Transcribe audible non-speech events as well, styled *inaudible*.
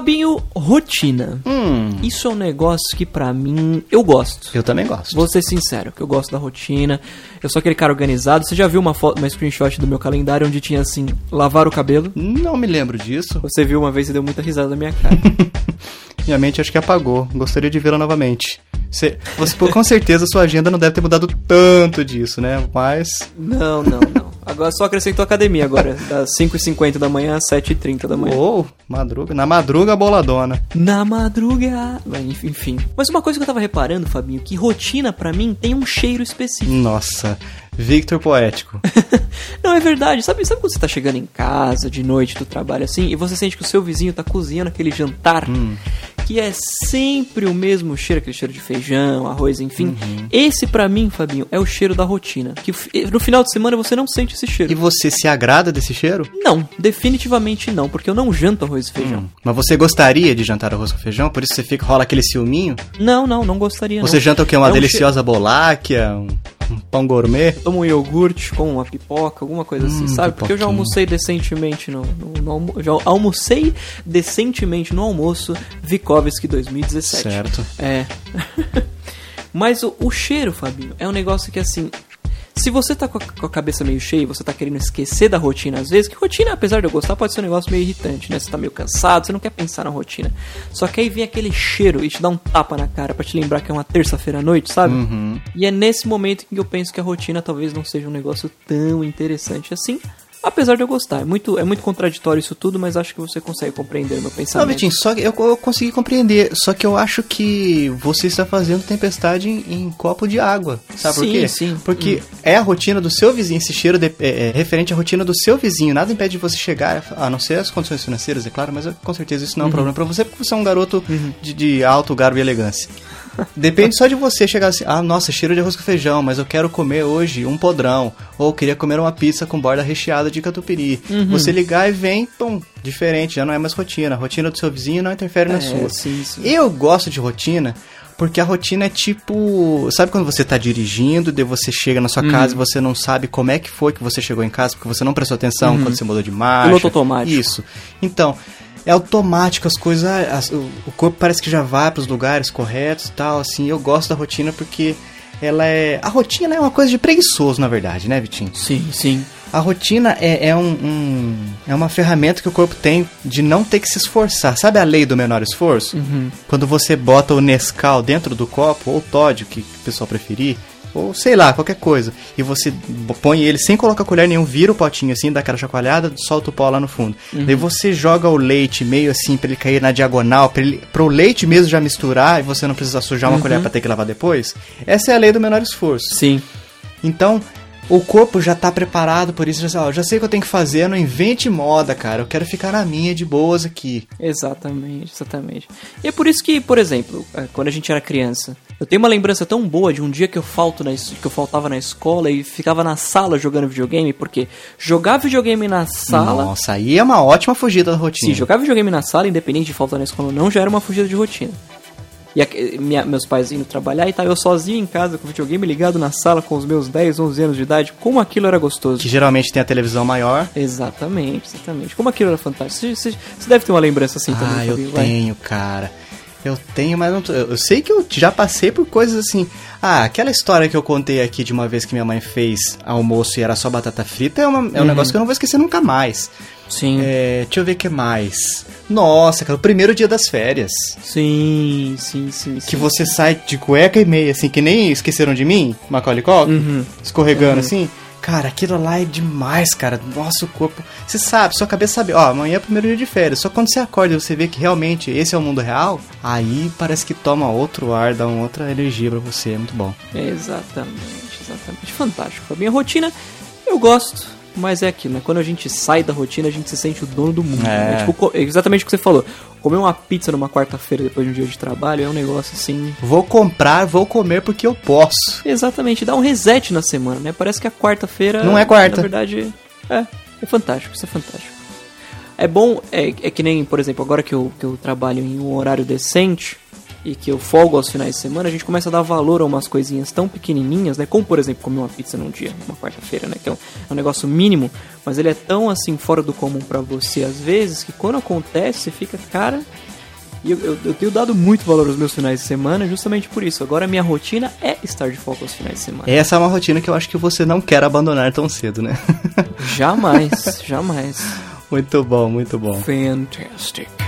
Fabinho, rotina. Hum, Isso é um negócio que pra mim eu gosto. eu também gosto. Vou ser sincero, que eu gosto da rotina. Eu sou aquele cara organizado. Você já viu uma foto, uma screenshot do meu calendário onde tinha assim, lavar o cabelo? Não me lembro disso. Você viu uma vez e deu muita risada da minha cara. *laughs* Minha mente acho que apagou. Gostaria de vê-la novamente. Você, você, com certeza sua agenda não deve ter mudado tanto disso, né? Mas. não, não. Agora só acrescentou academia agora. Das 5h50 da manhã às 7h30 da manhã. Ou, madruga. Na madruga, boladona. Na madruga. Enfim. Mas uma coisa que eu tava reparando, Fabinho, que rotina pra mim tem um cheiro específico. Nossa. Victor Poético. *laughs* Não, é verdade. Sabe, sabe quando você tá chegando em casa de noite do trabalho assim e você sente que o seu vizinho tá cozinhando aquele jantar que é sempre o mesmo cheiro, aquele cheiro de feijão, arroz, enfim. Esse pra mim, Fabinho, é o cheiro da rotina. Que no final de semana você não sente esse cheiro. E você se agrada desse cheiro? Não, definitivamente não, porque eu não janto arroz e feijão. Mas você gostaria de jantar arroz com feijão? Por isso você fica, rola aquele ciúminho? Não, não, não gostaria. Você não. janta o quê? Uma É um deliciosa boláquia? Um, um pão gourmet? tomo um iogurte com uma pipoca, alguma coisa assim, Hum, sabe? Porque eu já pipoquinha. almocei decentemente no, no, no almo- já almocei decentemente no almoço Vikovski 2017. Certo. É. *laughs* Mas o, o cheiro, Fabinho, é um negócio que assim. Se você tá com a, com a cabeça meio cheia, você tá querendo esquecer da rotina às vezes, que rotina, apesar de eu gostar, pode ser um negócio meio irritante, né? Você tá meio cansado, você não quer pensar na rotina. Só que aí vem aquele cheiro e te dá um tapa na cara pra te lembrar que é uma terça-feira à noite, sabe? Uhum. E é nesse momento que eu penso que a rotina talvez não seja um negócio tão interessante assim. Apesar de eu gostar. É muito, é muito contraditório isso tudo, mas acho que você consegue compreender o meu Não, pensamento. Vitinho, só eu, eu consegui compreender. Só que eu acho que você está fazendo tempestade em, em copo de água. Sabe por Sim, quê? sim. Porque Hum. é a rotina do seu vizinho, esse cheiro de- é, é referente à rotina do seu vizinho. Nada impede de você chegar, a não ser as condições financeiras, é claro, mas eu- com certeza isso não é Uhum. um problema pra você, porque você é um garoto de, de alto garbo e elegância. Depende só de você chegar assim, ah, nossa, cheiro de arroz com feijão, mas eu quero comer hoje um podrão. Ou queria comer uma pizza com borda recheada de catupiry. Uhum. Você ligar e vem, pum, diferente, já não é mais rotina. A rotina do seu vizinho não interfere na É, sua. sim, sim. Eu gosto de rotina porque a rotina é tipo. Sabe quando você tá dirigindo, daí você chega na sua Uhum. casa e você não sabe como é que foi que você chegou em casa, porque você não prestou atenção quando você mudou de marcha. Uhum. Piloto automático. Isso. Então. É automático, as coisas. as- o, corpo parece que já vai para os lugares corretos e tal. Assim, eu gosto da rotina porque ela é. A rotina é uma coisa de preguiçoso, na verdade, né, Vitinho? Sim, sim. A rotina é, é um, um- é uma ferramenta que o corpo tem de não ter que se esforçar. Sabe a lei do menor esforço? Uhum. Quando você bota o Nescau dentro do copo, ou o Todd, que o pessoal preferir, ou sei lá, qualquer coisa, e você põe ele sem colocar colher nenhum, vira o potinho assim, dá aquela chacoalhada, solta o pó lá no fundo. Daí você joga o leite meio assim pra ele cair na diagonal, pra, ele, pro leite mesmo já misturar e você não precisar sujar uma colher pra ter que lavar depois. Essa é a lei do menor esforço. Sim. Então, o corpo já tá preparado por isso, já, sei, ó, já sei o que eu tenho que fazer, não invente moda, cara. Eu quero ficar na minha de boas aqui. Exatamente, exatamente. E é por isso que, por exemplo, é, quando a gente era criança, eu tenho uma lembrança tão boa de um dia que eu falto na, que eu faltava na escola e ficava na sala jogando videogame, porque jogar videogame na sala. Nossa, aí é uma ótima fugida da rotina. Sim, jogar videogame na sala, independente de faltar na escola ou não, já era uma fugida de rotina. E a- minha- meus pais indo trabalhar e tal, eu sozinho em casa com o videogame ligado na sala com os meus 10, 11 anos de idade, como aquilo era gostoso. Que geralmente tem a televisão maior. Exatamente, exatamente. Como aquilo era fantástico. Você, você- você deve ter uma lembrança assim também, ah, eu vai. tenho, cara. Eu tenho, mas não tô, eu sei que eu já passei por coisas assim. Ah, aquela história que eu contei aqui de uma vez que minha mãe fez almoço e era só batata frita é, uma- Uhum. é um negócio que eu não vou esquecer nunca mais. Sim. É, deixa eu ver o que mais. Nossa, cara, o primeiro dia das férias. Sim, sim, sim. sim. Que você sai de cueca e meia, assim, que nem esqueceram de mim, Macaulay Culkin, Uhum. escorregando assim. Cara, aquilo lá é demais, cara. Nossa, o corpo. Você sabe, sua cabeça sabe, ó, amanhã é o primeiro dia de férias. Só quando você acorda e você vê que realmente esse é o mundo real, aí parece que toma outro ar, dá uma outra energia pra você. É muito bom. Exatamente, exatamente. Fantástico. A minha rotina, eu gosto. Mas é aquilo, né? Quando a gente sai da rotina, a gente se sente o dono do mundo. É. né? Tipo, co- exatamente o que você falou. Comer uma pizza numa quarta-feira depois de um dia de trabalho é um negócio assim. Vou comprar, vou comer porque eu posso. Exatamente, dá um reset na semana, né? Parece que a quarta-feira. Não é quarta. Na verdade, é. É fantástico, isso é fantástico. É bom, é, é que nem, por exemplo, agora que eu, que eu trabalho em um horário decente e que eu folgo aos finais de semana, a gente começa a dar valor a umas coisinhas tão pequenininhas, né? Como, por exemplo, comer uma pizza num dia, uma quarta-feira, né? Que é um, é um, negócio mínimo, mas ele é tão, assim, fora do comum para você às vezes, que quando acontece, você fica, cara... E eu, eu, eu, tenho dado muito valor aos meus finais de semana justamente por isso. Agora minha rotina é estar de foco aos finais de semana. Essa é uma rotina que eu acho que você não quer abandonar tão cedo, né? jamais, *laughs* jamais. Muito bom, muito bom. Fantastic.